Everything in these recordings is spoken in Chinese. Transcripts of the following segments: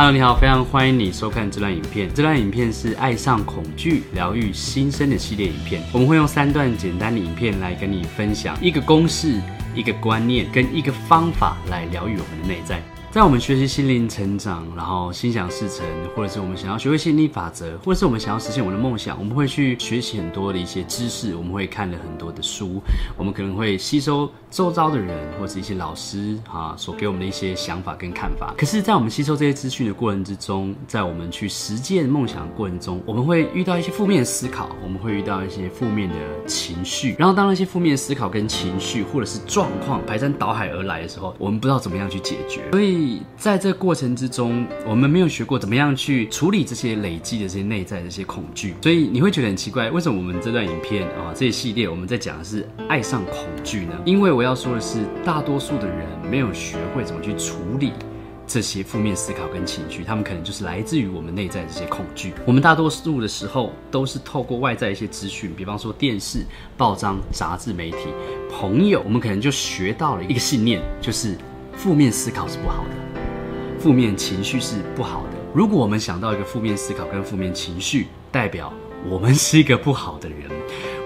Hello，你好，非常欢迎你收看这段影片。这段影片是爱上恐惧、疗愈新生的系列影片。我们会用三段简单的影片来跟你分享一个公式、一个观念跟一个方法来疗愈我们的内在。在我们学习心灵成长，然后心想事成，或者是我们想要学会吸引力法则，或者是我们想要实现我们的梦想，我们会去学习很多的一些知识，我们会看了很多的书，我们可能会吸收周遭的人或者一些老师啊所给我们的一些想法跟看法。可是，在我们吸收这些资讯的过程之中，在我们去实践梦想的过程中，我们会遇到一些负面的思考，我们会遇到一些负面的情绪，然后当那些负面思考跟情绪或者是状况排山倒海而来的时候，我们不知道怎么样去解决，所以。在这过程之中，我们没有学过怎么样去处理这些累积的这些内在的这些恐惧，所以你会觉得很奇怪，为什么我们这段影片啊，这一系列我们在讲的是爱上恐惧呢？因为我要说的是，大多数的人没有学会怎么去处理这些负面思考跟情绪，他们可能就是来自于我们内在的这些恐惧。我们大多数的时候都是透过外在一些资讯，比方说电视、报章、杂志、媒体、朋友，我们可能就学到了一个信念，就是。负面思考是不好的，负面情绪是不好的。如果我们想到一个负面思考跟负面情绪，代表我们是一个不好的人。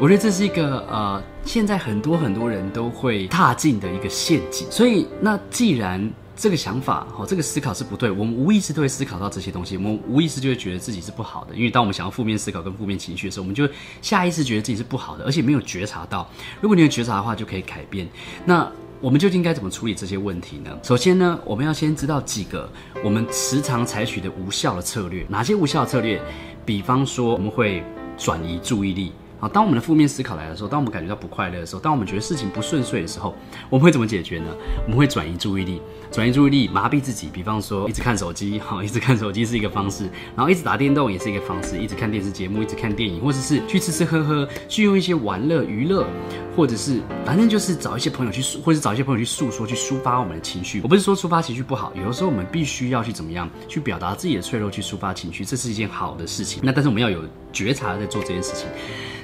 我觉得这是一个呃，现在很多很多人都会踏进的一个陷阱。所以，那既然这个想法哦，这个思考是不对，我们无意识都会思考到这些东西，我们无意识就会觉得自己是不好的。因为当我们想要负面思考跟负面情绪的时候，我们就下意识觉得自己是不好的，而且没有觉察到。如果你有觉察的话，就可以改变。那。我们究竟该怎么处理这些问题呢？首先呢，我们要先知道几个我们时常采取的无效的策略。哪些无效策略？比方说，我们会转移注意力。好，当我们的负面思考来的时候，当我们感觉到不快乐的时候，当我们觉得事情不顺遂的时候，我们会怎么解决呢？我们会转移注意力，转移注意力，麻痹自己。比方说，一直看手机，好，一直看手机是一个方式，然后一直打电动也是一个方式，一直看电视节目，一直看电影，或者是去吃吃喝喝，去用一些玩乐娱乐，或者是反正就是找一些朋友去，或者是找一些朋友去诉说，去抒发我们的情绪。我不是说抒发情绪不好，有的时候我们必须要去怎么样去表达自己的脆弱，去抒发情绪，这是一件好的事情。那但是我们要有觉察在做这件事情。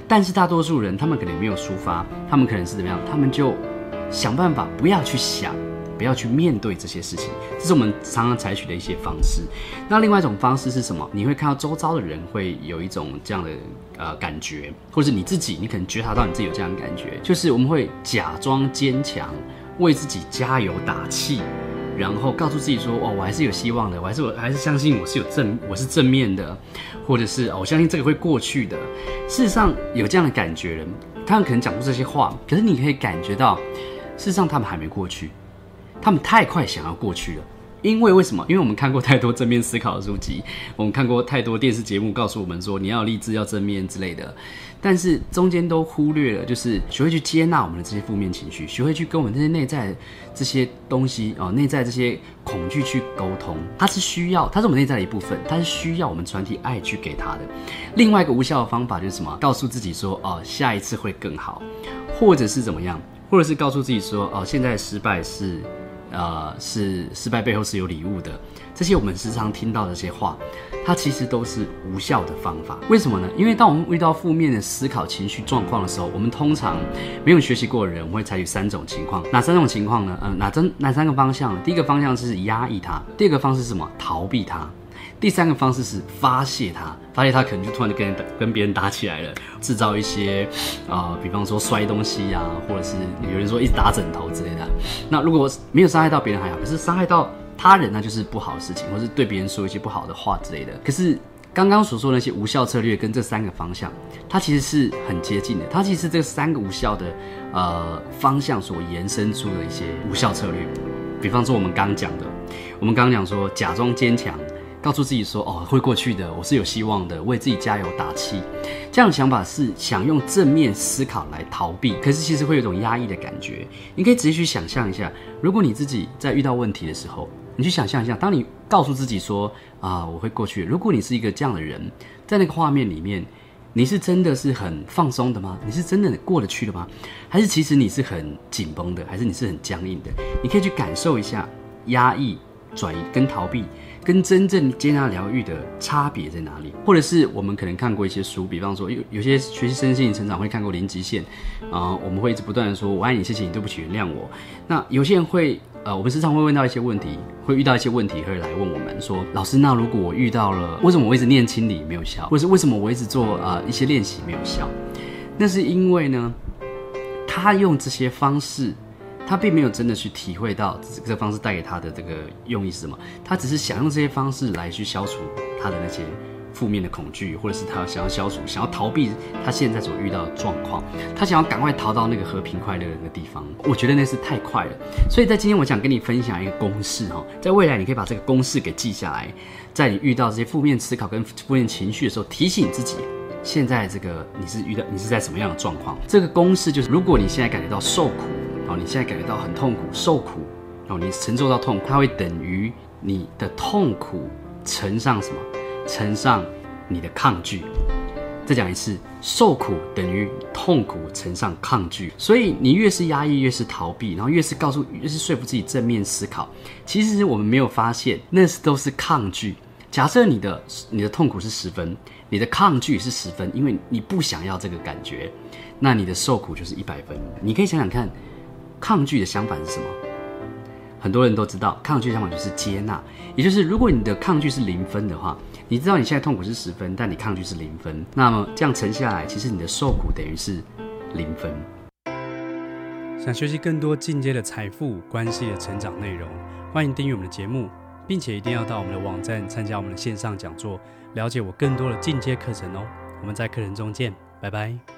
但是大多数人，他们可能没有抒发，他们可能是怎么样？他们就想办法不要去想，不要去面对这些事情。这是我们常常采取的一些方式。那另外一种方式是什么？你会看到周遭的人会有一种这样的呃感觉，或者是你自己，你可能觉察到你自己有这样的感觉，就是我们会假装坚强，为自己加油打气。然后告诉自己说：“哦，我还是有希望的，我还是我还是相信我是有正我是正面的，或者是哦，我相信这个会过去的。事实上有这样的感觉人，他们可能讲出这些话，可是你可以感觉到，事实上他们还没过去，他们太快想要过去了。因为为什么？因为我们看过太多正面思考的书籍，我们看过太多电视节目，告诉我们说你要励志、要正面之类的。”但是中间都忽略了，就是学会去接纳我们的这些负面情绪，学会去跟我们这些内在这些东西啊，内在这些恐惧去沟通。它是需要，它是我们内在的一部分，它是需要我们传递爱去给他的。另外一个无效的方法就是什么？告诉自己说，哦，下一次会更好，或者是怎么样？或者是告诉自己说，哦，现在的失败是。呃，是失败背后是有礼物的。这些我们时常听到的这些话，它其实都是无效的方法。为什么呢？因为当我们遇到负面的思考、情绪状况的时候，我们通常没有学习过的人，我们会采取三种情况。哪三种情况呢？嗯、呃，哪三哪三个方向？第一个方向是压抑它，第二个方式是什么？逃避它。第三个方式是发泄他，发泄他可能就突然就跟跟别人打起来了，制造一些啊、呃，比方说摔东西呀、或者是有人说一直打枕头之类的。那如果没有伤害到别人还好，可是伤害到他人那就是不好的事情，或是对别人说一些不好的话之类的。可是刚刚所说那些无效策略跟这三个方向，它其实是很接近的，它其实是这三个无效的呃方向所延伸出的一些无效策略。比方说我们刚刚讲的，我们刚刚讲说假装坚强。告诉自己说：“哦，会过去的，我是有希望的，为自己加油打气。”这样的想法是想用正面思考来逃避，可是其实会有一种压抑的感觉。你可以仔细去想象一下，如果你自己在遇到问题的时候，你去想象一下，当你告诉自己说啊，我会过去。如果你是一个这样的人，在那个画面里面，你是真的是很放松的吗？你是真的过得去的吗？还是其实你是很紧绷的？还是你是很僵硬的？你可以去感受一下压抑、转移跟逃避。跟真正接纳疗愈的差别在哪里？或者是我们可能看过一些书，比方说有有些学习身心灵成长会看过零极限，啊、我们会一直不断的说“我爱你，谢谢你，对不起，原谅我”。那有些人会，呃，我们时常会问到一些问题，会遇到一些问题，会来问我们说：“老师，那如果我遇到了，为什么我一直念清理没有效？或者是为什么我一直做啊、呃、一些练习没有效？”那是因为呢，他用这些方式。他并没有真的去体会到这个方式带给他的这个用意是什么，他只是想用这些方式来去消除他的那些负面的恐惧，或者是他想要消除、想要逃避他现在所遇到的状况，他想要赶快逃到那个和平快乐的那个地方。我觉得那是太快了，所以在今天我想跟你分享一个公式哈，在未来你可以把这个公式给记下来，在你遇到这些负面思考跟负面情绪的时候，提醒自己，现在这个你是遇到你是在什么样的状况？这个公式就是，如果你现在感觉到受苦。哦，你现在感觉到很痛苦、受苦，哦，你承受到痛苦，它会等于你的痛苦乘上什么？乘上你的抗拒。再讲一次，受苦等于痛苦乘上抗拒。所以你越是压抑，越是逃避，然后越是告诉，越是说服自己正面思考。其实我们没有发现，那是都是抗拒。假设你的你的痛苦是十分，你的抗拒是十分，因为你不想要这个感觉，那你的受苦就是一百分。你可以想想看。抗拒的相反是什么？很多人都知道，抗拒的相反就是接纳。也就是，如果你的抗拒是零分的话，你知道你现在痛苦是十分，但你抗拒是零分，那么这样乘下来，其实你的受苦等于是零分。想学习更多进阶的财富关系的成长内容，欢迎订阅我们的节目，并且一定要到我们的网站参加我们的线上讲座，了解我更多的进阶课程哦。我们在课程中见，拜拜。